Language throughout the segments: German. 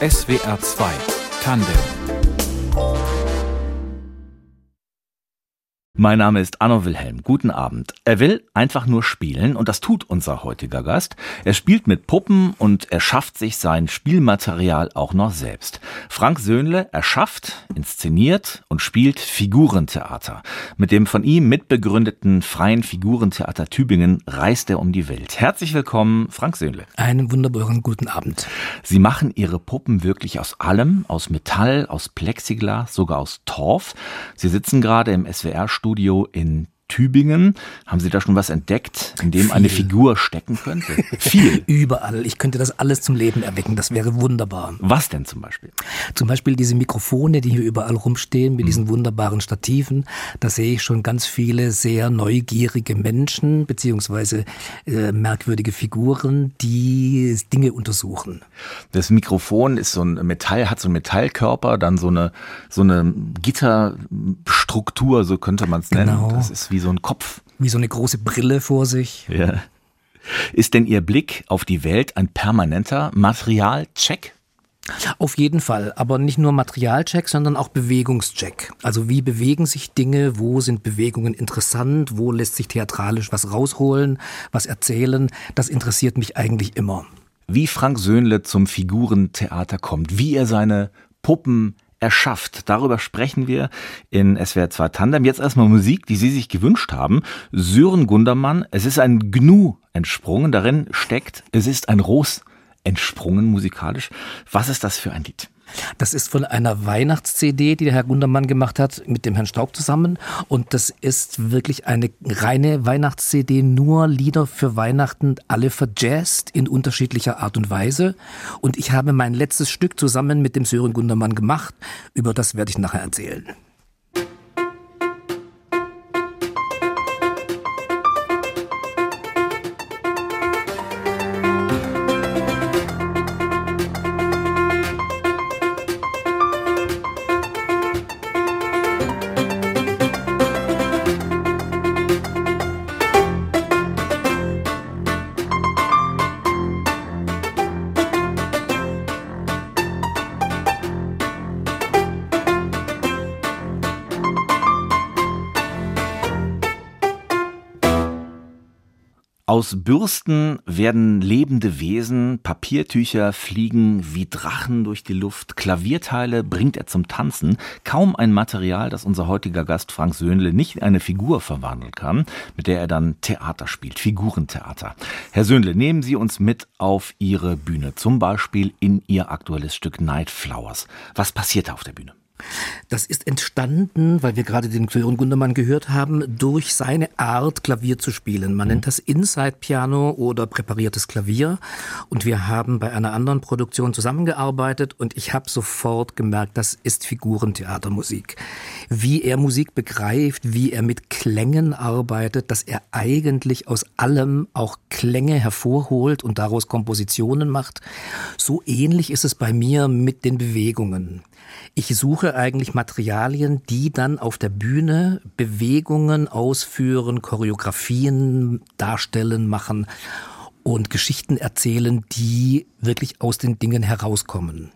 SWR 2 Tandem Mein Name ist Arno Wilhelm. Guten Abend. Er will einfach nur spielen und das tut unser heutiger Gast. Er spielt mit Puppen und er schafft sich sein Spielmaterial auch noch selbst. Frank Söhnle erschafft, inszeniert und spielt Figurentheater. Mit dem von ihm mitbegründeten Freien Figurentheater Tübingen reist er um die Welt. Herzlich willkommen, Frank Söhnle. Einen wunderbaren guten Abend. Sie machen Ihre Puppen wirklich aus allem, aus Metall, aus Plexiglas, sogar aus Torf. Sie sitzen gerade im SWR Studio in Tübingen. Haben Sie da schon was entdeckt, in dem Viel. eine Figur stecken könnte? Viel. Überall. Ich könnte das alles zum Leben erwecken. Das wäre wunderbar. Was denn zum Beispiel? Zum Beispiel diese Mikrofone, die hier überall rumstehen, mit mhm. diesen wunderbaren Stativen. Da sehe ich schon ganz viele sehr neugierige Menschen, beziehungsweise äh, merkwürdige Figuren, die Dinge untersuchen. Das Mikrofon ist so ein Metall, hat so einen Metallkörper, dann so eine, so eine Gitterstruktur, so könnte man es nennen. Genau. Das ist wie so ein Kopf. Wie so eine große Brille vor sich. Ja. Ist denn Ihr Blick auf die Welt ein permanenter Materialcheck? Auf jeden Fall, aber nicht nur Materialcheck, sondern auch Bewegungscheck. Also wie bewegen sich Dinge, wo sind Bewegungen interessant, wo lässt sich theatralisch was rausholen, was erzählen, das interessiert mich eigentlich immer. Wie Frank Söhnle zum Figurentheater kommt, wie er seine Puppen erschafft. Darüber sprechen wir in SWR 2 Tandem. Jetzt erstmal Musik, die Sie sich gewünscht haben. Sören Gundermann, es ist ein Gnu entsprungen. Darin steckt, es ist ein Ros entsprungen musikalisch. Was ist das für ein Lied? Das ist von einer Weihnachts-CD, die der Herr Gundermann gemacht hat, mit dem Herrn Staub zusammen. Und das ist wirklich eine reine Weihnachts-CD, nur Lieder für Weihnachten, alle verjazzt in unterschiedlicher Art und Weise. Und ich habe mein letztes Stück zusammen mit dem Sören Gundermann gemacht. Über das werde ich nachher erzählen. Aus Bürsten werden lebende Wesen, Papiertücher fliegen wie Drachen durch die Luft, Klavierteile bringt er zum Tanzen. Kaum ein Material, das unser heutiger Gast Frank Söhnle nicht in eine Figur verwandeln kann, mit der er dann Theater spielt, Figurentheater. Herr Söhnle, nehmen Sie uns mit auf Ihre Bühne, zum Beispiel in Ihr aktuelles Stück Night Flowers. Was passiert da auf der Bühne? Das ist entstanden, weil wir gerade den Sören Gundermann gehört haben, durch seine Art, Klavier zu spielen. Man nennt das Inside-Piano oder präpariertes Klavier. Und wir haben bei einer anderen Produktion zusammengearbeitet und ich habe sofort gemerkt, das ist Figurentheatermusik. Wie er Musik begreift, wie er mit Klängen arbeitet, dass er eigentlich aus allem auch Klänge hervorholt und daraus Kompositionen macht. So ähnlich ist es bei mir mit den Bewegungen. Ich suche eigentlich Materialien, die dann auf der Bühne Bewegungen ausführen, Choreografien darstellen, machen und Geschichten erzählen, die wirklich aus den Dingen herauskommen.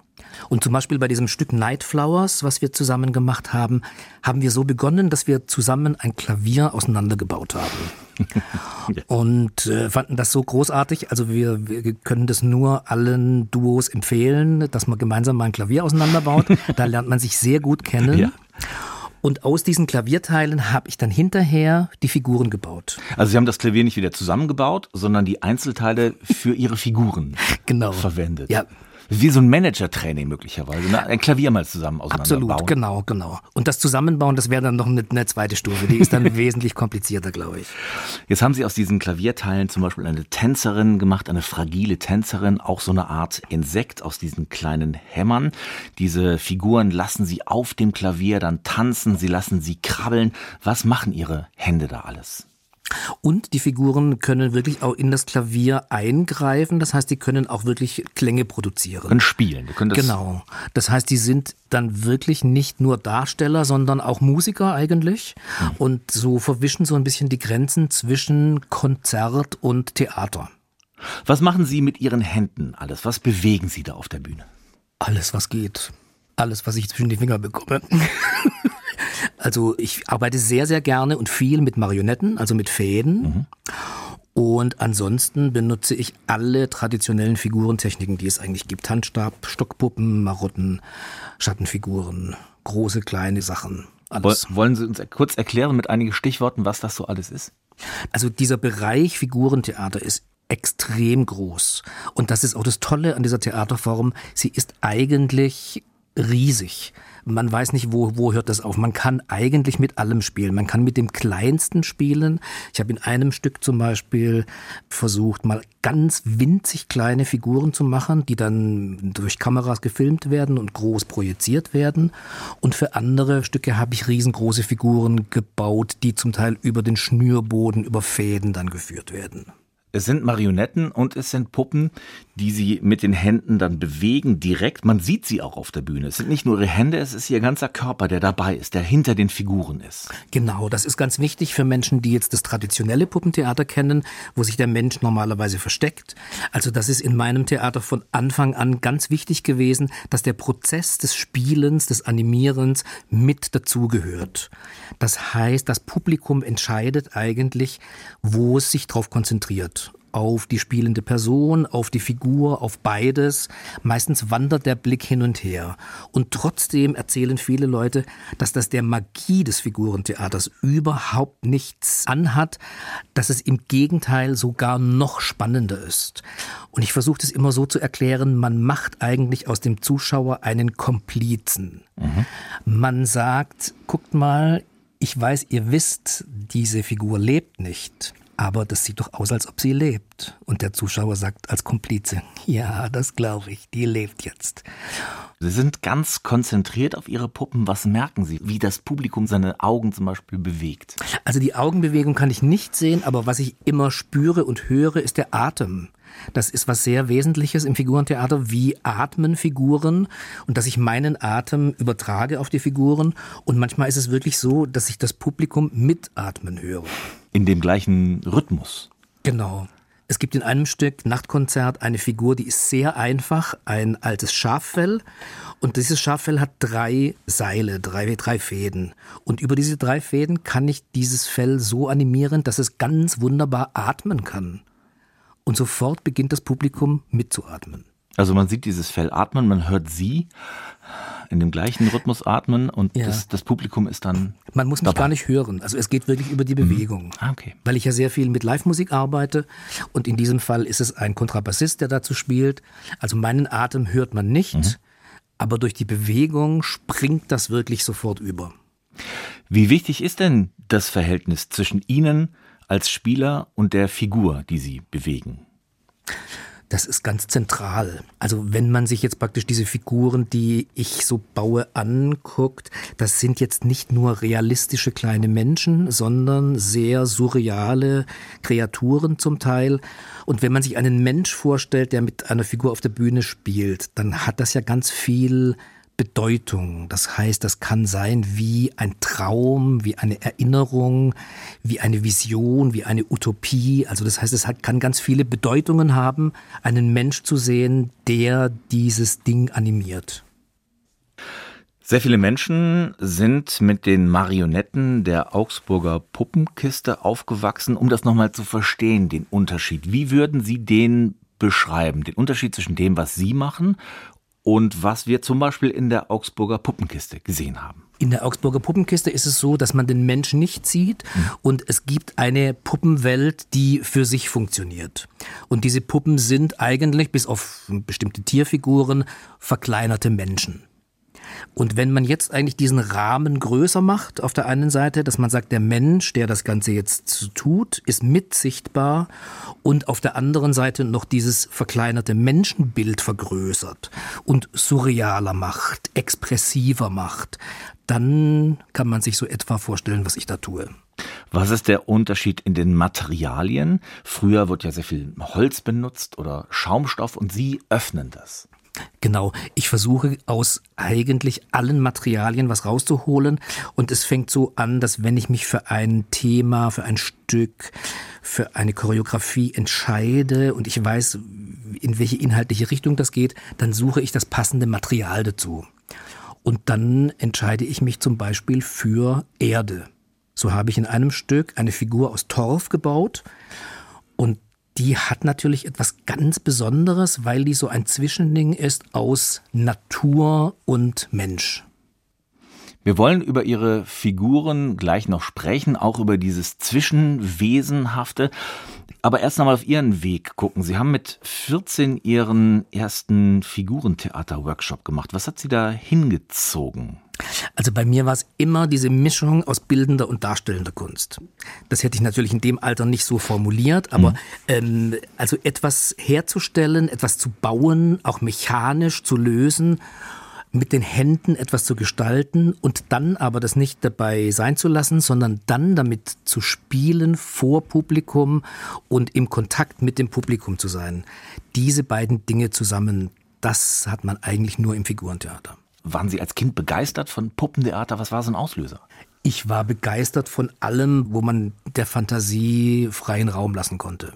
Und zum Beispiel bei diesem Stück Night Flowers, was wir zusammen gemacht haben, haben wir so begonnen, dass wir zusammen ein Klavier auseinandergebaut haben. Und äh, fanden das so großartig. Also wir, wir können das nur allen Duos empfehlen, dass man gemeinsam mal ein Klavier auseinanderbaut. da lernt man sich sehr gut kennen. Ja. Und aus diesen Klavierteilen habe ich dann hinterher die Figuren gebaut. Also Sie haben das Klavier nicht wieder zusammengebaut, sondern die Einzelteile für Ihre Figuren genau. verwendet. Ja, wie so ein Manager-Training möglicherweise. Ne? Ein Klavier mal zusammen auseinanderbauen. Absolut, genau, genau. Und das Zusammenbauen, das wäre dann noch eine, eine zweite Stufe. Die ist dann wesentlich komplizierter, glaube ich. Jetzt haben Sie aus diesen Klavierteilen zum Beispiel eine Tänzerin gemacht, eine fragile Tänzerin, auch so eine Art Insekt aus diesen kleinen Hämmern. Diese Figuren lassen Sie auf dem Klavier dann tanzen, Sie lassen sie krabbeln. Was machen Ihre Hände da alles? Und die Figuren können wirklich auch in das Klavier eingreifen. Das heißt, die können auch wirklich Klänge produzieren. Können spielen. Können das genau. Das heißt, die sind dann wirklich nicht nur Darsteller, sondern auch Musiker eigentlich. Mhm. Und so verwischen so ein bisschen die Grenzen zwischen Konzert und Theater. Was machen Sie mit Ihren Händen alles? Was bewegen Sie da auf der Bühne? Alles, was geht. Alles, was ich zwischen die Finger bekomme. also ich arbeite sehr, sehr gerne und viel mit Marionetten, also mit Fäden. Mhm. Und ansonsten benutze ich alle traditionellen Figurentechniken, die es eigentlich gibt. Handstab, Stockpuppen, Marotten, Schattenfiguren, große, kleine Sachen. Alles. Wollen Sie uns kurz erklären mit einigen Stichworten, was das so alles ist? Also dieser Bereich Figurentheater ist extrem groß. Und das ist auch das Tolle an dieser Theaterform. Sie ist eigentlich riesig. Man weiß nicht, wo, wo hört das auf. Man kann eigentlich mit allem spielen. Man kann mit dem Kleinsten spielen. Ich habe in einem Stück zum Beispiel versucht, mal ganz winzig kleine Figuren zu machen, die dann durch Kameras gefilmt werden und groß projiziert werden. Und für andere Stücke habe ich riesengroße Figuren gebaut, die zum Teil über den Schnürboden, über Fäden dann geführt werden. Es sind Marionetten und es sind Puppen, die sie mit den Händen dann bewegen direkt. Man sieht sie auch auf der Bühne. Es sind nicht nur ihre Hände, es ist ihr ganzer Körper, der dabei ist, der hinter den Figuren ist. Genau, das ist ganz wichtig für Menschen, die jetzt das traditionelle Puppentheater kennen, wo sich der Mensch normalerweise versteckt. Also das ist in meinem Theater von Anfang an ganz wichtig gewesen, dass der Prozess des Spielens, des Animierens mit dazugehört. Das heißt, das Publikum entscheidet eigentlich, wo es sich drauf konzentriert auf die spielende Person, auf die Figur, auf beides. Meistens wandert der Blick hin und her. Und trotzdem erzählen viele Leute, dass das der Magie des Figurentheaters überhaupt nichts anhat, dass es im Gegenteil sogar noch spannender ist. Und ich versuche das immer so zu erklären, man macht eigentlich aus dem Zuschauer einen Komplizen. Mhm. Man sagt, guckt mal, ich weiß, ihr wisst, diese Figur lebt nicht aber das sieht doch aus, als ob sie lebt. Und der Zuschauer sagt als Komplize, ja, das glaube ich, die lebt jetzt. Sie sind ganz konzentriert auf Ihre Puppen. Was merken Sie, wie das Publikum seine Augen zum Beispiel bewegt? Also die Augenbewegung kann ich nicht sehen, aber was ich immer spüre und höre, ist der Atem. Das ist was sehr Wesentliches im Figurentheater. Wie atmen Figuren? Und dass ich meinen Atem übertrage auf die Figuren. Und manchmal ist es wirklich so, dass ich das Publikum mitatmen höre. In dem gleichen Rhythmus. Genau. Es gibt in einem Stück Nachtkonzert eine Figur, die ist sehr einfach, ein altes Schaffell. Und dieses Schaffell hat drei Seile, drei, drei Fäden. Und über diese drei Fäden kann ich dieses Fell so animieren, dass es ganz wunderbar atmen kann. Und sofort beginnt das Publikum mitzuatmen. Also man sieht dieses Fell atmen, man hört sie in dem gleichen Rhythmus atmen und ja. das, das, Publikum ist dann. Man muss mich dabei. gar nicht hören. Also es geht wirklich über die mhm. Bewegung. Mhm. Ah, okay. Weil ich ja sehr viel mit Live-Musik arbeite und in diesem Fall ist es ein Kontrabassist, der dazu spielt. Also meinen Atem hört man nicht, mhm. aber durch die Bewegung springt das wirklich sofort über. Wie wichtig ist denn das Verhältnis zwischen Ihnen als Spieler und der Figur, die sie bewegen? Das ist ganz zentral. Also wenn man sich jetzt praktisch diese Figuren, die ich so baue, anguckt, das sind jetzt nicht nur realistische kleine Menschen, sondern sehr surreale Kreaturen zum Teil. Und wenn man sich einen Mensch vorstellt, der mit einer Figur auf der Bühne spielt, dann hat das ja ganz viel Bedeutung. Das heißt, das kann sein wie ein Traum, wie eine Erinnerung, wie eine Vision, wie eine Utopie. Also das heißt, es kann ganz viele Bedeutungen haben, einen Mensch zu sehen, der dieses Ding animiert. Sehr viele Menschen sind mit den Marionetten der Augsburger Puppenkiste aufgewachsen. Um das nochmal zu verstehen, den Unterschied. Wie würden Sie den beschreiben? Den Unterschied zwischen dem, was Sie machen und was wir zum Beispiel in der Augsburger Puppenkiste gesehen haben. In der Augsburger Puppenkiste ist es so, dass man den Menschen nicht sieht mhm. und es gibt eine Puppenwelt, die für sich funktioniert. Und diese Puppen sind eigentlich, bis auf bestimmte Tierfiguren, verkleinerte Menschen. Und wenn man jetzt eigentlich diesen Rahmen größer macht, auf der einen Seite, dass man sagt, der Mensch, der das Ganze jetzt tut, ist mit sichtbar und auf der anderen Seite noch dieses verkleinerte Menschenbild vergrößert und surrealer macht, expressiver macht, dann kann man sich so etwa vorstellen, was ich da tue. Was ist der Unterschied in den Materialien? Früher wird ja sehr viel Holz benutzt oder Schaumstoff und Sie öffnen das. Genau. Ich versuche aus eigentlich allen Materialien was rauszuholen. Und es fängt so an, dass wenn ich mich für ein Thema, für ein Stück, für eine Choreografie entscheide und ich weiß, in welche inhaltliche Richtung das geht, dann suche ich das passende Material dazu. Und dann entscheide ich mich zum Beispiel für Erde. So habe ich in einem Stück eine Figur aus Torf gebaut und die hat natürlich etwas ganz Besonderes, weil die so ein Zwischending ist aus Natur und Mensch. Wir wollen über Ihre Figuren gleich noch sprechen, auch über dieses Zwischenwesenhafte. Aber erst einmal auf Ihren Weg gucken. Sie haben mit 14 Ihren ersten Figurentheater-Workshop gemacht. Was hat Sie da hingezogen? Also bei mir war es immer diese Mischung aus bildender und darstellender Kunst. Das hätte ich natürlich in dem Alter nicht so formuliert, aber mhm. ähm, also etwas herzustellen, etwas zu bauen, auch mechanisch zu lösen mit den Händen etwas zu gestalten und dann aber das nicht dabei sein zu lassen, sondern dann damit zu spielen vor Publikum und im Kontakt mit dem Publikum zu sein. Diese beiden Dinge zusammen, das hat man eigentlich nur im Figurentheater. Waren Sie als Kind begeistert von Puppentheater? Was war so ein Auslöser? Ich war begeistert von allem, wo man der Fantasie freien Raum lassen konnte.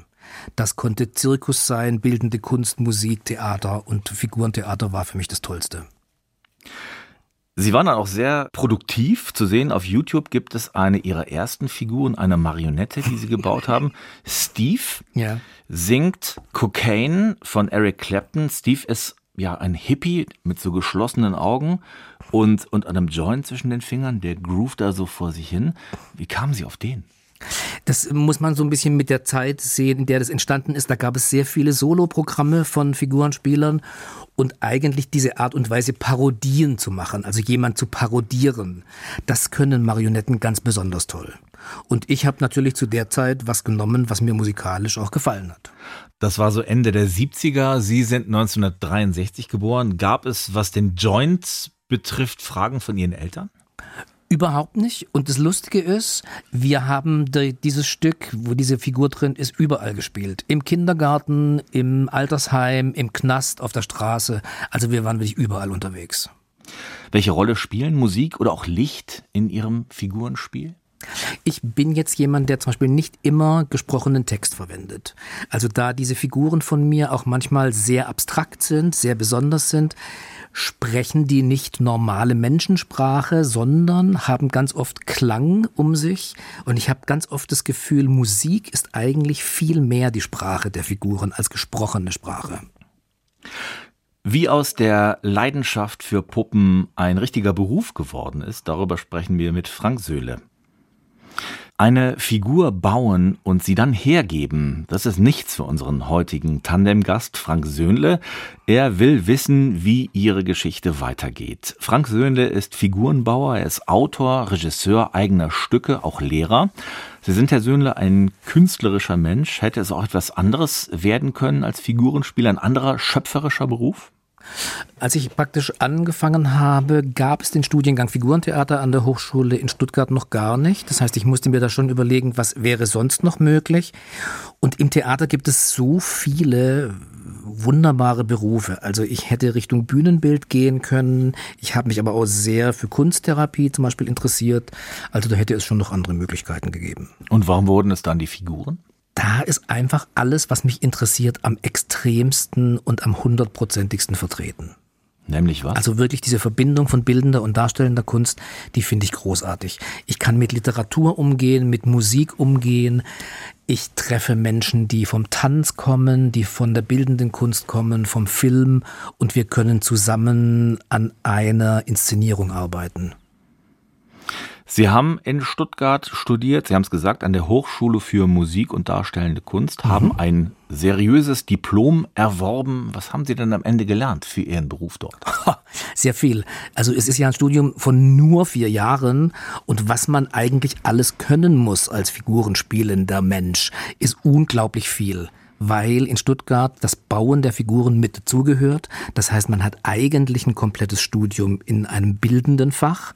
Das konnte Zirkus sein, bildende Kunst, Musik, Theater und Figurentheater war für mich das Tollste. Sie waren dann auch sehr produktiv zu sehen. Auf YouTube gibt es eine ihrer ersten Figuren, eine Marionette, die sie gebaut haben. Steve ja. singt Cocaine von Eric Clapton. Steve ist ja ein Hippie mit so geschlossenen Augen und, und einem Joint zwischen den Fingern. Der groovt da so vor sich hin. Wie kamen Sie auf den? Das muss man so ein bisschen mit der Zeit sehen, in der das entstanden ist. Da gab es sehr viele Soloprogramme von Figurenspielern und eigentlich diese Art und Weise Parodien zu machen, also jemand zu parodieren, das können Marionetten ganz besonders toll. Und ich habe natürlich zu der Zeit was genommen, was mir musikalisch auch gefallen hat. Das war so Ende der 70er. Sie sind 1963 geboren. Gab es, was den Joint betrifft, Fragen von Ihren Eltern? Überhaupt nicht. Und das Lustige ist, wir haben dieses Stück, wo diese Figur drin ist, überall gespielt. Im Kindergarten, im Altersheim, im Knast, auf der Straße. Also wir waren wirklich überall unterwegs. Welche Rolle spielen Musik oder auch Licht in Ihrem Figurenspiel? Ich bin jetzt jemand, der zum Beispiel nicht immer gesprochenen Text verwendet. Also da diese Figuren von mir auch manchmal sehr abstrakt sind, sehr besonders sind, sprechen die nicht normale Menschensprache, sondern haben ganz oft Klang um sich. Und ich habe ganz oft das Gefühl, Musik ist eigentlich viel mehr die Sprache der Figuren als gesprochene Sprache. Wie aus der Leidenschaft für Puppen ein richtiger Beruf geworden ist, darüber sprechen wir mit Frank Söhle. Eine Figur bauen und sie dann hergeben, das ist nichts für unseren heutigen Tandemgast Frank Söhnle. Er will wissen, wie ihre Geschichte weitergeht. Frank Söhnle ist Figurenbauer, er ist Autor, Regisseur eigener Stücke, auch Lehrer. Sie sind, Herr Söhnle, ein künstlerischer Mensch. Hätte es auch etwas anderes werden können als Figurenspieler, ein anderer schöpferischer Beruf? Als ich praktisch angefangen habe, gab es den Studiengang Figurentheater an der Hochschule in Stuttgart noch gar nicht. Das heißt, ich musste mir da schon überlegen, was wäre sonst noch möglich. Und im Theater gibt es so viele wunderbare Berufe. Also ich hätte Richtung Bühnenbild gehen können. Ich habe mich aber auch sehr für Kunsttherapie zum Beispiel interessiert. Also da hätte es schon noch andere Möglichkeiten gegeben. Und warum wurden es dann die Figuren? Da ist einfach alles, was mich interessiert, am extremsten und am hundertprozentigsten vertreten. Nämlich was? Also wirklich diese Verbindung von bildender und darstellender Kunst, die finde ich großartig. Ich kann mit Literatur umgehen, mit Musik umgehen. Ich treffe Menschen, die vom Tanz kommen, die von der bildenden Kunst kommen, vom Film und wir können zusammen an einer Inszenierung arbeiten. Sie haben in Stuttgart studiert, Sie haben es gesagt, an der Hochschule für Musik und Darstellende Kunst, haben mhm. ein seriöses Diplom erworben. Was haben Sie denn am Ende gelernt für Ihren Beruf dort? Sehr viel. Also es ist ja ein Studium von nur vier Jahren und was man eigentlich alles können muss als figurenspielender Mensch, ist unglaublich viel weil in Stuttgart das Bauen der Figuren mit dazugehört. Das heißt, man hat eigentlich ein komplettes Studium in einem bildenden Fach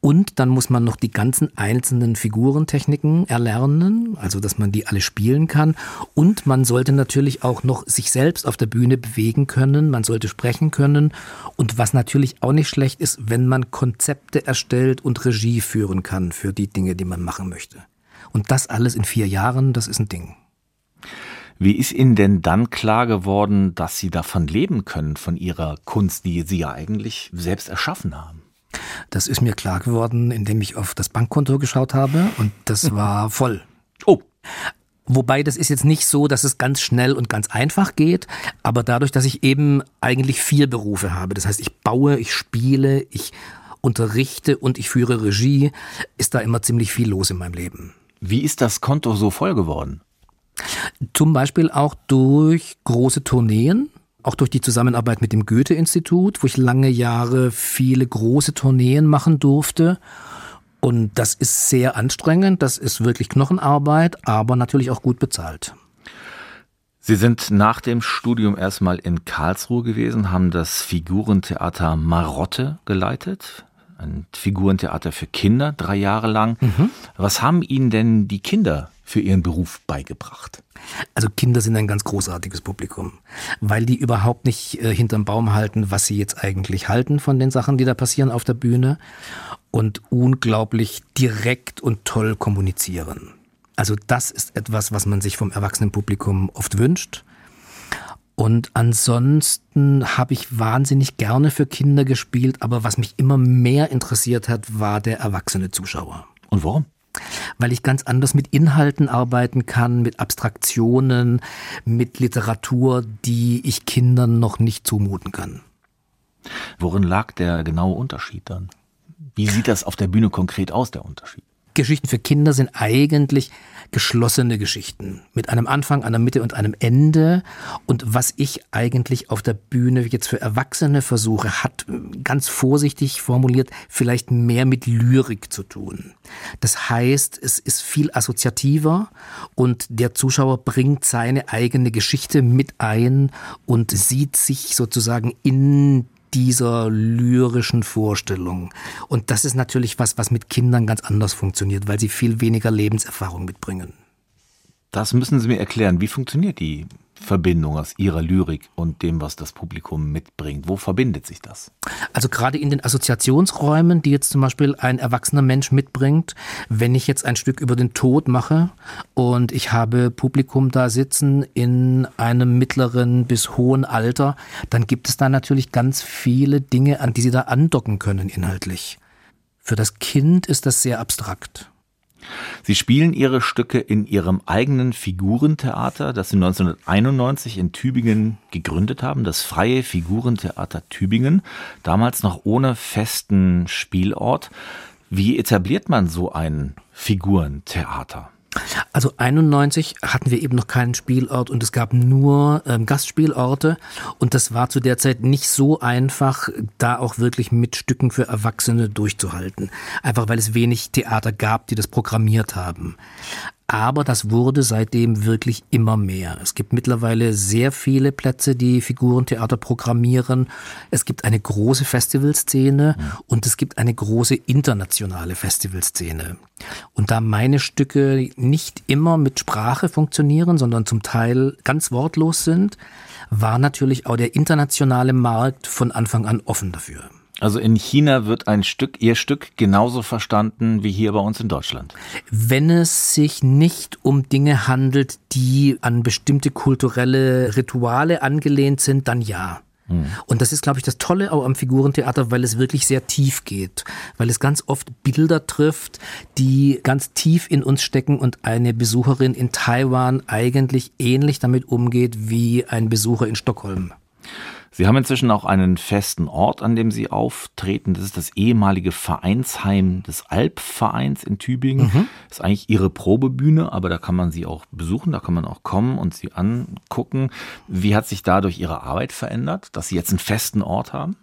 Und dann muss man noch die ganzen einzelnen Figurentechniken erlernen, also dass man die alle spielen kann. Und man sollte natürlich auch noch sich selbst auf der Bühne bewegen können, man sollte sprechen können. Und was natürlich auch nicht schlecht ist, wenn man Konzepte erstellt und Regie führen kann für die Dinge, die man machen möchte. Und das alles in vier Jahren, das ist ein Ding. Wie ist Ihnen denn dann klar geworden, dass Sie davon leben können, von Ihrer Kunst, die Sie ja eigentlich selbst erschaffen haben? Das ist mir klar geworden, indem ich auf das Bankkonto geschaut habe und das war voll. Oh. Wobei das ist jetzt nicht so, dass es ganz schnell und ganz einfach geht, aber dadurch, dass ich eben eigentlich vier Berufe habe, das heißt, ich baue, ich spiele, ich unterrichte und ich führe Regie, ist da immer ziemlich viel los in meinem Leben. Wie ist das Konto so voll geworden? Zum Beispiel auch durch große Tourneen, auch durch die Zusammenarbeit mit dem Goethe-Institut, wo ich lange Jahre viele große Tourneen machen durfte. Und das ist sehr anstrengend, das ist wirklich Knochenarbeit, aber natürlich auch gut bezahlt. Sie sind nach dem Studium erstmal in Karlsruhe gewesen, haben das Figurentheater Marotte geleitet, ein Figurentheater für Kinder, drei Jahre lang. Mhm. Was haben Ihnen denn die Kinder für ihren Beruf beigebracht? Also Kinder sind ein ganz großartiges Publikum, weil die überhaupt nicht äh, hinterm Baum halten, was sie jetzt eigentlich halten von den Sachen, die da passieren auf der Bühne und unglaublich direkt und toll kommunizieren. Also das ist etwas, was man sich vom Erwachsenenpublikum oft wünscht. Und ansonsten habe ich wahnsinnig gerne für Kinder gespielt, aber was mich immer mehr interessiert hat, war der erwachsene Zuschauer. Und warum? Weil ich ganz anders mit Inhalten arbeiten kann, mit Abstraktionen, mit Literatur, die ich Kindern noch nicht zumuten kann. Worin lag der genaue Unterschied dann? Wie sieht das auf der Bühne konkret aus, der Unterschied? Geschichten für Kinder sind eigentlich geschlossene Geschichten mit einem Anfang, einer Mitte und einem Ende. Und was ich eigentlich auf der Bühne jetzt für Erwachsene versuche, hat ganz vorsichtig formuliert vielleicht mehr mit Lyrik zu tun. Das heißt, es ist viel assoziativer und der Zuschauer bringt seine eigene Geschichte mit ein und sieht sich sozusagen in dieser lyrischen Vorstellung. Und das ist natürlich was, was mit Kindern ganz anders funktioniert, weil sie viel weniger Lebenserfahrung mitbringen. Das müssen Sie mir erklären. Wie funktioniert die Verbindung aus Ihrer Lyrik und dem, was das Publikum mitbringt? Wo verbindet sich das? Also gerade in den Assoziationsräumen, die jetzt zum Beispiel ein erwachsener Mensch mitbringt, wenn ich jetzt ein Stück über den Tod mache und ich habe Publikum da sitzen in einem mittleren bis hohen Alter, dann gibt es da natürlich ganz viele Dinge, an die sie da andocken können inhaltlich. Für das Kind ist das sehr abstrakt. Sie spielen Ihre Stücke in Ihrem eigenen Figurentheater, das Sie 1991 in Tübingen gegründet haben, das Freie Figurentheater Tübingen, damals noch ohne festen Spielort. Wie etabliert man so ein Figurentheater? Also 91 hatten wir eben noch keinen Spielort und es gab nur ähm, Gastspielorte und das war zu der Zeit nicht so einfach, da auch wirklich mit Stücken für Erwachsene durchzuhalten. Einfach weil es wenig Theater gab, die das programmiert haben. Aber das wurde seitdem wirklich immer mehr. Es gibt mittlerweile sehr viele Plätze, die Figurentheater programmieren. Es gibt eine große Festivalszene ja. und es gibt eine große internationale Festivalszene. Und da meine Stücke nicht immer mit Sprache funktionieren, sondern zum Teil ganz wortlos sind, war natürlich auch der internationale Markt von Anfang an offen dafür. Also in China wird ein Stück, Ihr Stück genauso verstanden wie hier bei uns in Deutschland. Wenn es sich nicht um Dinge handelt, die an bestimmte kulturelle Rituale angelehnt sind, dann ja. Hm. Und das ist, glaube ich, das Tolle auch am Figurentheater, weil es wirklich sehr tief geht, weil es ganz oft Bilder trifft, die ganz tief in uns stecken und eine Besucherin in Taiwan eigentlich ähnlich damit umgeht wie ein Besucher in Stockholm. Sie haben inzwischen auch einen festen Ort, an dem Sie auftreten. Das ist das ehemalige Vereinsheim des Alpvereins in Tübingen. Mhm. Das ist eigentlich Ihre Probebühne, aber da kann man Sie auch besuchen, da kann man auch kommen und Sie angucken. Wie hat sich dadurch Ihre Arbeit verändert, dass Sie jetzt einen festen Ort haben?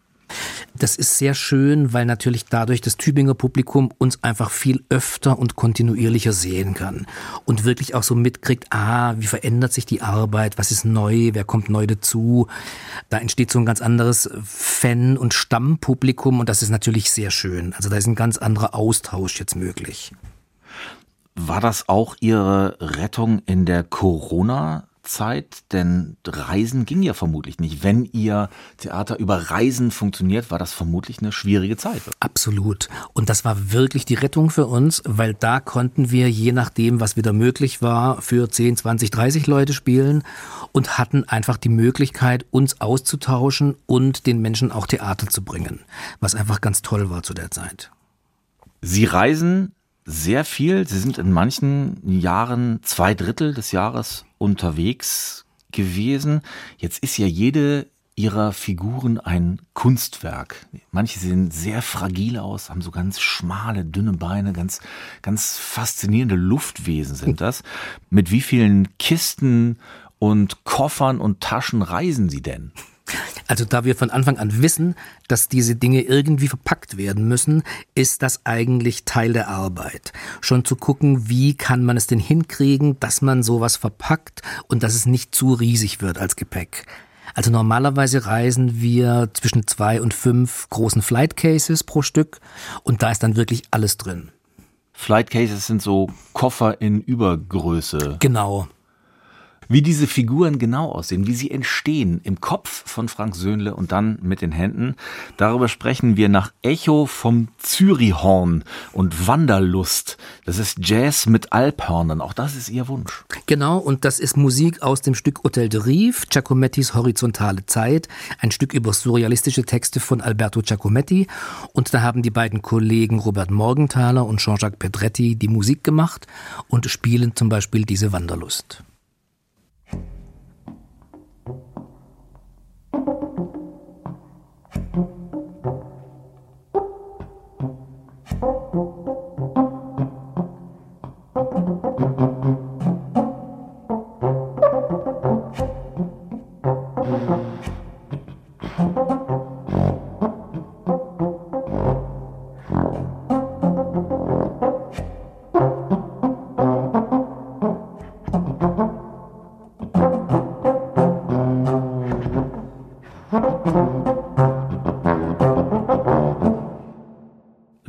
Das ist sehr schön, weil natürlich dadurch das Tübinger Publikum uns einfach viel öfter und kontinuierlicher sehen kann und wirklich auch so mitkriegt, ah, wie verändert sich die Arbeit, was ist neu, wer kommt neu dazu. Da entsteht so ein ganz anderes Fan- und Stammpublikum und das ist natürlich sehr schön. Also da ist ein ganz anderer Austausch jetzt möglich. War das auch Ihre Rettung in der Corona- Zeit, denn Reisen ging ja vermutlich nicht. Wenn Ihr Theater über Reisen funktioniert, war das vermutlich eine schwierige Zeit. Absolut. Und das war wirklich die Rettung für uns, weil da konnten wir, je nachdem, was wieder möglich war, für 10, 20, 30 Leute spielen und hatten einfach die Möglichkeit, uns auszutauschen und den Menschen auch Theater zu bringen, was einfach ganz toll war zu der Zeit. Sie reisen sehr viel. Sie sind in manchen Jahren zwei Drittel des Jahres unterwegs gewesen. Jetzt ist ja jede ihrer Figuren ein Kunstwerk. Manche sehen sehr fragil aus, haben so ganz schmale, dünne Beine, ganz, ganz faszinierende Luftwesen sind das. Mit wie vielen Kisten und Koffern und Taschen reisen Sie denn? Also da wir von Anfang an wissen, dass diese Dinge irgendwie verpackt werden müssen, ist das eigentlich Teil der Arbeit. Schon zu gucken, wie kann man es denn hinkriegen, dass man sowas verpackt und dass es nicht zu riesig wird als Gepäck. Also normalerweise reisen wir zwischen zwei und fünf großen Flight Cases pro Stück und da ist dann wirklich alles drin. Flight Cases sind so Koffer in Übergröße. Genau. Wie diese Figuren genau aussehen, wie sie entstehen im Kopf von Frank Söhnle und dann mit den Händen, darüber sprechen wir nach Echo vom Zürichhorn und Wanderlust. Das ist Jazz mit Alphörnern, auch das ist ihr Wunsch. Genau, und das ist Musik aus dem Stück Hotel de Rive, Giacomettis Horizontale Zeit, ein Stück über surrealistische Texte von Alberto Giacometti. Und da haben die beiden Kollegen Robert Morgenthaler und Jean-Jacques Pedretti die Musik gemacht und spielen zum Beispiel diese Wanderlust.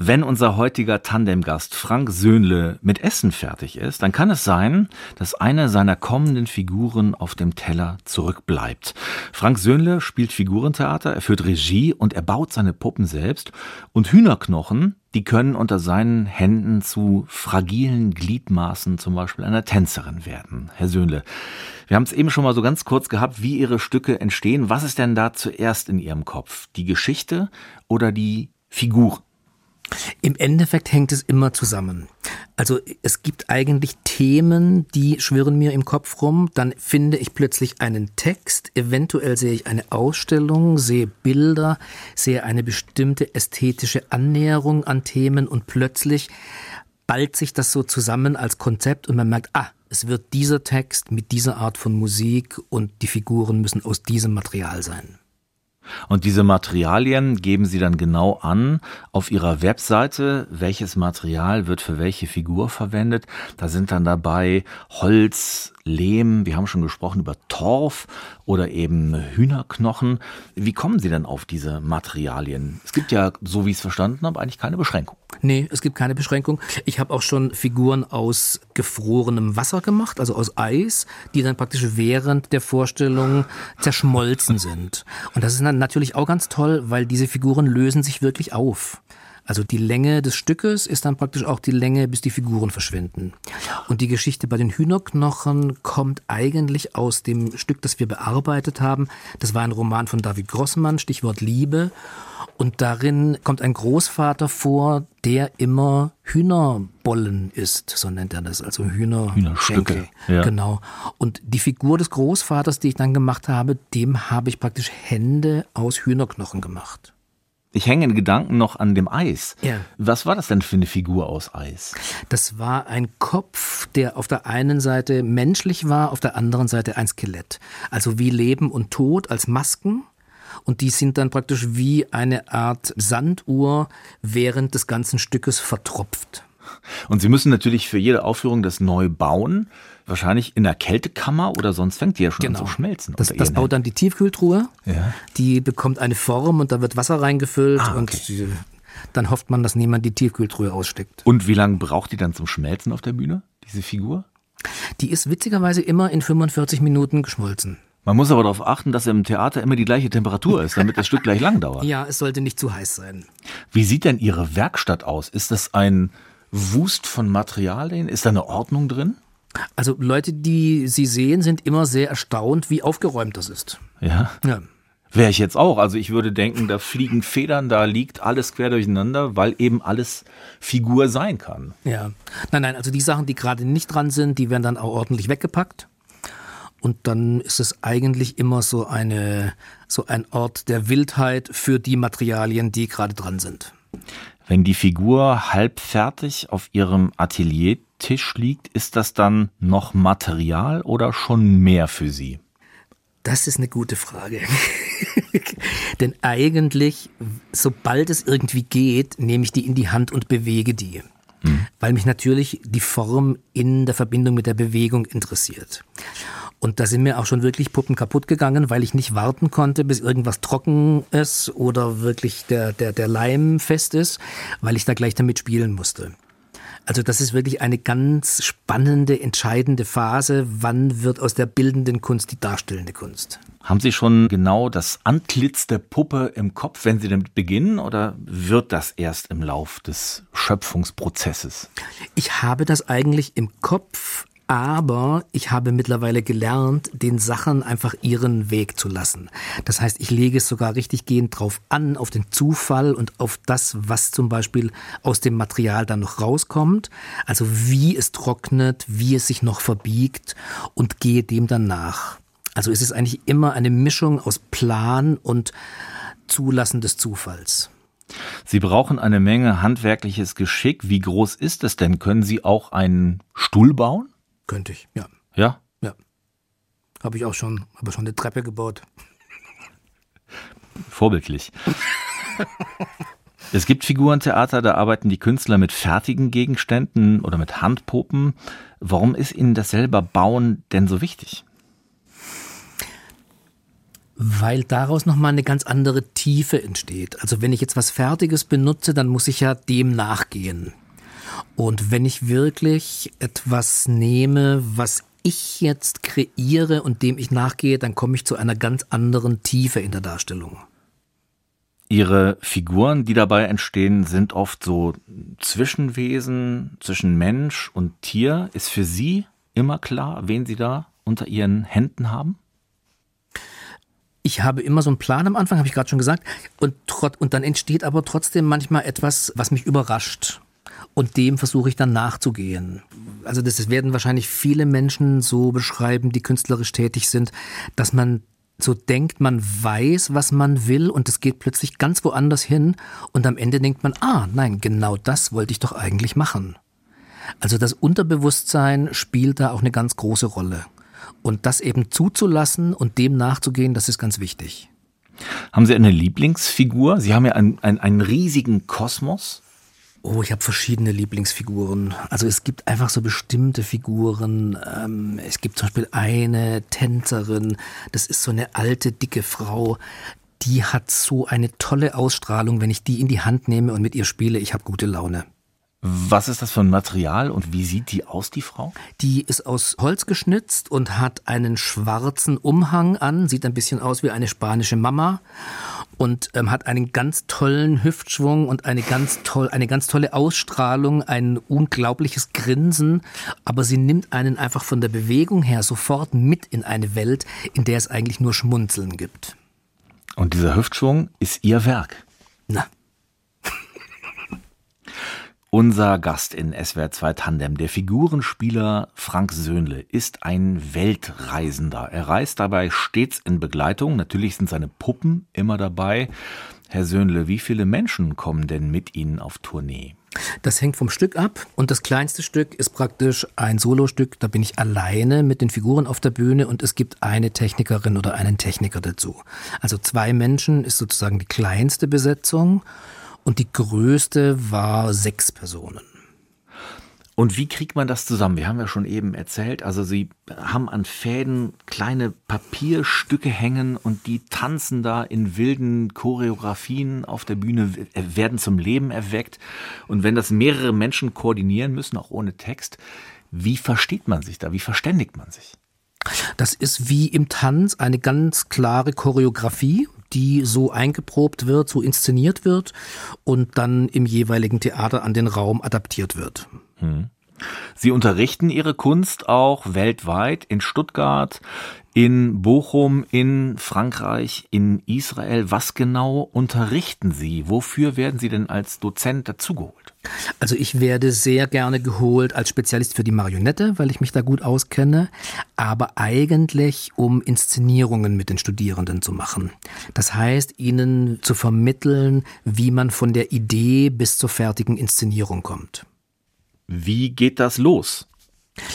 Wenn unser heutiger Tandemgast Frank Söhnle mit Essen fertig ist, dann kann es sein, dass eine seiner kommenden Figuren auf dem Teller zurückbleibt. Frank Söhnle spielt Figurentheater, er führt Regie und er baut seine Puppen selbst. Und Hühnerknochen, die können unter seinen Händen zu fragilen Gliedmaßen zum Beispiel einer Tänzerin werden. Herr Söhnle, wir haben es eben schon mal so ganz kurz gehabt, wie Ihre Stücke entstehen. Was ist denn da zuerst in Ihrem Kopf? Die Geschichte oder die Figuren? Im Endeffekt hängt es immer zusammen. Also es gibt eigentlich Themen, die schwirren mir im Kopf rum, dann finde ich plötzlich einen Text, eventuell sehe ich eine Ausstellung, sehe Bilder, sehe eine bestimmte ästhetische Annäherung an Themen und plötzlich ballt sich das so zusammen als Konzept und man merkt, ah, es wird dieser Text mit dieser Art von Musik und die Figuren müssen aus diesem Material sein. Und diese Materialien geben Sie dann genau an auf Ihrer Webseite, welches Material wird für welche Figur verwendet. Da sind dann dabei Holz, Lehm, wir haben schon gesprochen über Torf oder eben Hühnerknochen. Wie kommen Sie denn auf diese Materialien? Es gibt ja, so wie ich es verstanden habe, eigentlich keine Beschränkung. Nee, es gibt keine Beschränkung. Ich habe auch schon Figuren aus gefrorenem Wasser gemacht, also aus Eis, die dann praktisch während der Vorstellung zerschmolzen sind. Und das ist natürlich auch ganz toll, weil diese Figuren lösen sich wirklich auf. Also die Länge des Stückes ist dann praktisch auch die Länge, bis die Figuren verschwinden. Und die Geschichte bei den Hühnerknochen kommt eigentlich aus dem Stück, das wir bearbeitet haben. Das war ein Roman von David Grossmann, Stichwort Liebe. Und darin kommt ein Großvater vor, der immer Hühnerbollen isst, so nennt er das, also Hühner Hühnerstücke. Ja. Genau. Und die Figur des Großvaters, die ich dann gemacht habe, dem habe ich praktisch Hände aus Hühnerknochen gemacht. Ich hänge in Gedanken noch an dem Eis. Ja. Was war das denn für eine Figur aus Eis? Das war ein Kopf, der auf der einen Seite menschlich war, auf der anderen Seite ein Skelett. Also wie Leben und Tod als Masken und die sind dann praktisch wie eine Art Sanduhr während des ganzen Stückes vertropft. Und Sie müssen natürlich für jede Aufführung das neu bauen. Wahrscheinlich in der Kältekammer oder sonst fängt die ja schon Genau. an zu schmelzen. Das, das baut dann die Tiefkühltruhe. Ja. Die bekommt eine Form und da wird Wasser reingefüllt Ah, okay. und die, dann hofft man, dass niemand die Tiefkühltruhe aussteckt. Und wie lange braucht die dann zum Schmelzen auf der Bühne, diese Figur? Die ist witzigerweise immer in 45 Minuten geschmolzen. Man muss aber darauf achten, dass im Theater immer die gleiche Temperatur ist, damit das Stück gleich lang dauert. Ja, es sollte nicht zu heiß sein. Wie sieht denn Ihre Werkstatt aus? Ist das ein Wust von Materialien? Ist da eine Ordnung drin? Also Leute, die sie sehen, sind immer sehr erstaunt, wie aufgeräumt das ist. Ja. Ja. Wäre ich jetzt auch. Also ich würde denken, da fliegen Federn, da liegt alles quer durcheinander, weil eben alles Figur sein kann. Ja. Nein, nein, also die Sachen, die gerade nicht dran sind, die werden dann auch ordentlich weggepackt. Und dann ist es eigentlich immer so eine, so ein Ort der Wildheit für die Materialien, die gerade dran sind. Wenn die Figur halb fertig auf Ihrem Ateliertisch liegt, ist das dann noch Material oder schon mehr für Sie? Das ist eine gute Frage. Denn eigentlich, sobald es irgendwie geht, nehme ich die in die Hand und bewege die. Weil mich natürlich die Form in der Verbindung mit der Bewegung interessiert. Und da sind mir auch schon wirklich Puppen kaputt gegangen, weil ich nicht warten konnte, bis irgendwas trocken ist oder wirklich der, der, der Leim fest ist, weil ich da gleich damit spielen musste. Also das ist wirklich eine ganz spannende, entscheidende Phase. Wann wird aus der bildenden Kunst die darstellende Kunst? Haben Sie schon genau das Antlitz der Puppe im Kopf, wenn Sie damit beginnen, oder wird das erst im Lauf des Schöpfungsprozesses? Ich habe das eigentlich im Kopf, aber ich habe mittlerweile gelernt, den Sachen einfach ihren Weg zu lassen. Das heißt, ich lege es sogar richtig gehend drauf an, auf den Zufall und auf das, was zum Beispiel aus dem Material dann noch rauskommt. Also wie es trocknet, wie es sich noch verbiegt und gehe dem dann nach. Also es ist eigentlich immer eine Mischung aus Plan und Zulassen des Zufalls. Sie brauchen eine Menge handwerkliches Geschick. Wie groß ist es denn? Können Sie auch einen Stuhl bauen? Könnte ich, ja. Ja. Ja. Habe ich auch schon, habe schon eine Treppe gebaut. Vorbildlich. Es gibt Figurentheater, da arbeiten die Künstler mit fertigen Gegenständen oder mit Handpuppen. Warum ist Ihnen das selber Bauen denn so wichtig? Weil daraus nochmal eine ganz andere Tiefe entsteht. Also wenn ich jetzt was Fertiges benutze, dann muss ich ja dem nachgehen. Und wenn ich wirklich etwas nehme, was ich jetzt kreiere und dem ich nachgehe, dann komme ich zu einer ganz anderen Tiefe in der Darstellung. Ihre Figuren, die dabei entstehen, sind oft so Zwischenwesen zwischen Mensch und Tier. Ist für Sie immer klar, wen Sie da unter Ihren Händen haben? Ich habe immer so einen Plan am Anfang, habe ich gerade schon gesagt, und, und dann entsteht aber trotzdem manchmal etwas, was mich überrascht. Und dem versuche ich dann nachzugehen. Also das werden wahrscheinlich viele Menschen so beschreiben, die künstlerisch tätig sind, dass man so denkt, man weiß, was man will und es geht plötzlich ganz woanders hin und am Ende denkt man, ah, nein, genau das wollte ich doch eigentlich machen. Also das Unterbewusstsein spielt da auch eine ganz große Rolle. Und das eben zuzulassen und dem nachzugehen, das ist ganz wichtig. Haben Sie eine Lieblingsfigur? Sie haben ja einen, einen, einen riesigen Kosmos. Oh, ich habe verschiedene Lieblingsfiguren. Also es gibt einfach so bestimmte Figuren. Ähm, es gibt zum Beispiel eine Tänzerin, das ist so eine alte, dicke Frau. Die hat so eine tolle Ausstrahlung. Wenn ich die in die Hand nehme und mit ihr spiele, ich habe gute Laune. Was ist das für ein Material und wie sieht die aus, die Frau? Die ist aus Holz geschnitzt und hat einen schwarzen Umhang an, sieht ein bisschen aus wie eine spanische Mama und ähm, hat einen ganz tollen Hüftschwung und eine ganz toll, eine ganz tolle Ausstrahlung, ein unglaubliches Grinsen. Aber sie nimmt einen einfach von der Bewegung her sofort mit in eine Welt, in der es eigentlich nur Schmunzeln gibt. Und dieser Hüftschwung ist Ihr Werk. Na, Unser Gast in SWR 2 Tandem, der Figurenspieler Frank Söhnle, ist ein Weltreisender. Er reist dabei stets in Begleitung. Natürlich sind seine Puppen immer dabei. Herr Söhnle, wie viele Menschen kommen denn mit Ihnen auf Tournee? Das hängt vom Stück ab und das kleinste Stück ist praktisch ein Solostück, da bin ich alleine mit den Figuren auf der Bühne und es gibt eine Technikerin oder einen Techniker dazu. Also zwei Menschen ist sozusagen die kleinste Besetzung und die größte war sechs Personen. Und wie kriegt man das zusammen? Wir haben ja schon eben erzählt, also Sie haben an Fäden kleine Papierstücke hängen und die tanzen da in wilden Choreografien auf der Bühne, werden zum Leben erweckt. Und wenn das mehrere Menschen koordinieren müssen, auch ohne Text, wie versteht man sich da? Wie verständigt man sich? Das ist wie im Tanz eine ganz klare Choreografie, die so eingeprobt wird, so inszeniert wird und dann im jeweiligen Theater an den Raum adaptiert wird. Hm. Sie unterrichten Ihre Kunst auch weltweit in Stuttgart, in Bochum, in Frankreich, in Israel. Was genau unterrichten Sie? Wofür werden Sie denn als Dozent dazugeholt? Also ich werde sehr gerne geholt als Spezialist für die Marionette, weil ich mich da gut auskenne, aber eigentlich um Inszenierungen mit den Studierenden zu machen. Das heißt, ihnen zu vermitteln, wie man von der Idee bis zur fertigen Inszenierung kommt. Wie geht das los?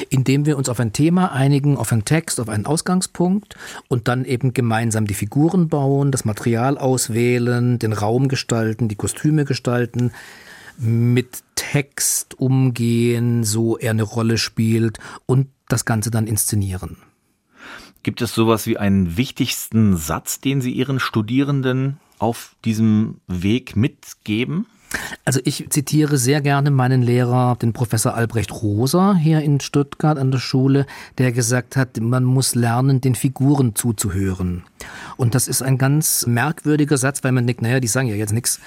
Indem wir uns auf ein Thema einigen, auf einen Text, auf einen Ausgangspunkt und dann eben gemeinsam die Figuren bauen, das Material auswählen, den Raum gestalten, die Kostüme gestalten, mit Text umgehen, so er eine Rolle spielt und das Ganze dann inszenieren. Gibt es sowas wie einen wichtigsten Satz, den Sie Ihren Studierenden auf diesem Weg mitgeben? Also ich zitiere sehr gerne meinen Lehrer, den Professor Albrecht Roser hier in Stuttgart an der Schule, der gesagt hat, man muss lernen, den Figuren zuzuhören. Und das ist ein ganz merkwürdiger Satz, weil man denkt, naja, die sagen ja jetzt nichts.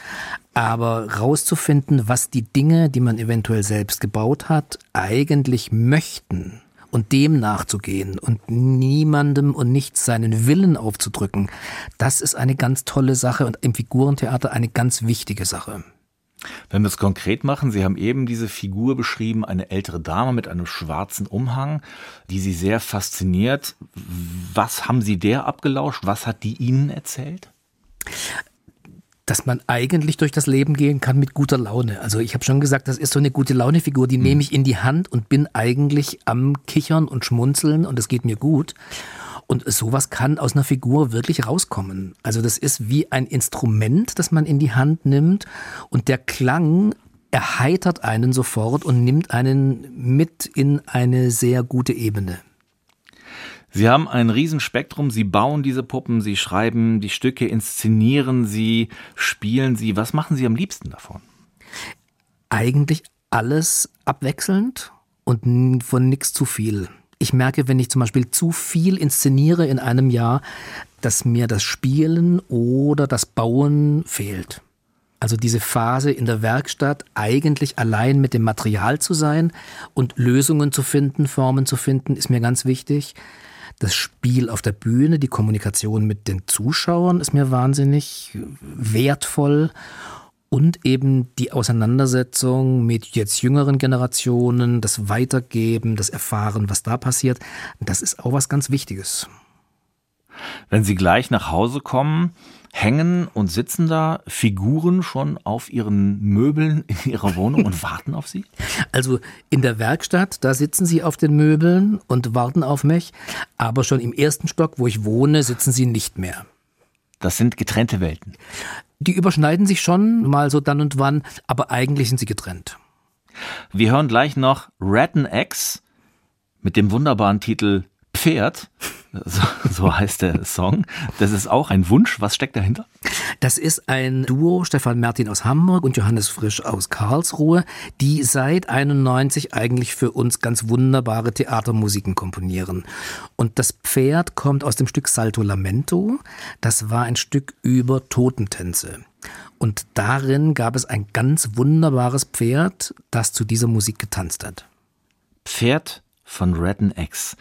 Aber rauszufinden, was die Dinge, die man eventuell selbst gebaut hat, eigentlich möchten und dem nachzugehen und niemandem und nichts seinen Willen aufzudrücken, das ist eine ganz tolle Sache und im Figurentheater eine ganz wichtige Sache. Wenn wir es konkret machen, Sie haben eben diese Figur beschrieben, eine ältere Dame mit einem schwarzen Umhang, die Sie sehr fasziniert. Was haben Sie der abgelauscht? Was hat die Ihnen erzählt? dass man eigentlich durch das Leben gehen kann mit guter Laune. Also ich habe schon gesagt, das ist so eine gute Laune-Figur, die mhm. nehme ich in die Hand und bin eigentlich am Kichern und Schmunzeln und es geht mir gut. Und sowas kann aus einer Figur wirklich rauskommen. Also das ist wie ein Instrument, das man in die Hand nimmt und der Klang erheitert einen sofort und nimmt einen mit in eine sehr gute Ebene. Sie haben ein Riesenspektrum, Sie bauen diese Puppen, Sie schreiben die Stücke, inszenieren sie, spielen sie. Was machen Sie am liebsten davon? Eigentlich alles abwechselnd und von nichts zu viel. Ich merke, wenn ich zum Beispiel zu viel inszeniere in einem Jahr, dass mir das Spielen oder das Bauen fehlt. Also diese Phase in der Werkstatt, eigentlich allein mit dem Material zu sein und Lösungen zu finden, Formen zu finden, ist mir ganz wichtig. Das Spiel auf der Bühne, die Kommunikation mit den Zuschauern ist mir wahnsinnig wertvoll und eben die Auseinandersetzung mit jetzt jüngeren Generationen, das Weitergeben, das Erfahren, was da passiert, das ist auch was ganz Wichtiges. Wenn Sie gleich nach Hause kommen, hängen und sitzen da Figuren schon auf ihren Möbeln in ihrer Wohnung und warten auf Sie? Also in der Werkstatt, da sitzen sie auf den Möbeln und warten auf mich, aber schon im ersten Stock, wo ich wohne, sitzen sie nicht mehr. Das sind getrennte Welten. Die überschneiden sich schon mal so dann und wann, aber eigentlich sind sie getrennt. Wir hören gleich noch Ratton X mit dem wunderbaren Titel Pferd. So, so, heißt der Song. Das ist auch ein Wunsch. Was steckt dahinter? Das ist ein Duo, Stefan Mertin aus Hamburg und Johannes Frisch aus Karlsruhe, die seit 91 eigentlich für uns ganz wunderbare Theatermusiken komponieren. Und das Pferd kommt aus dem Stück Salto Lamento. Das war ein Stück über Totentänze. Und darin gab es ein ganz wunderbares Pferd, das zu dieser Musik getanzt hat. Pferd von Redden X.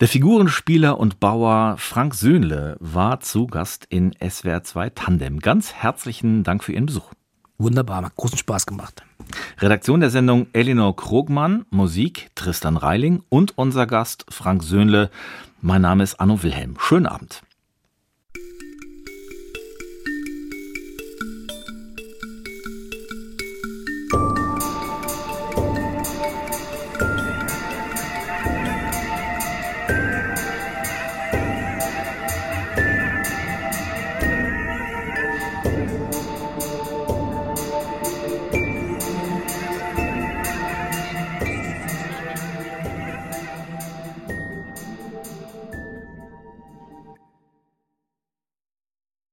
Der Figurenspieler und Bauer Frank Söhnle war zu Gast in SWR 2 Tandem. Ganz herzlichen Dank für Ihren Besuch. Wunderbar, hat großen Spaß gemacht. Redaktion der Sendung Elinor Krogmann, Musik Tristan Reiling und unser Gast Frank Söhnle. Mein Name ist Anno Wilhelm. Schönen Abend.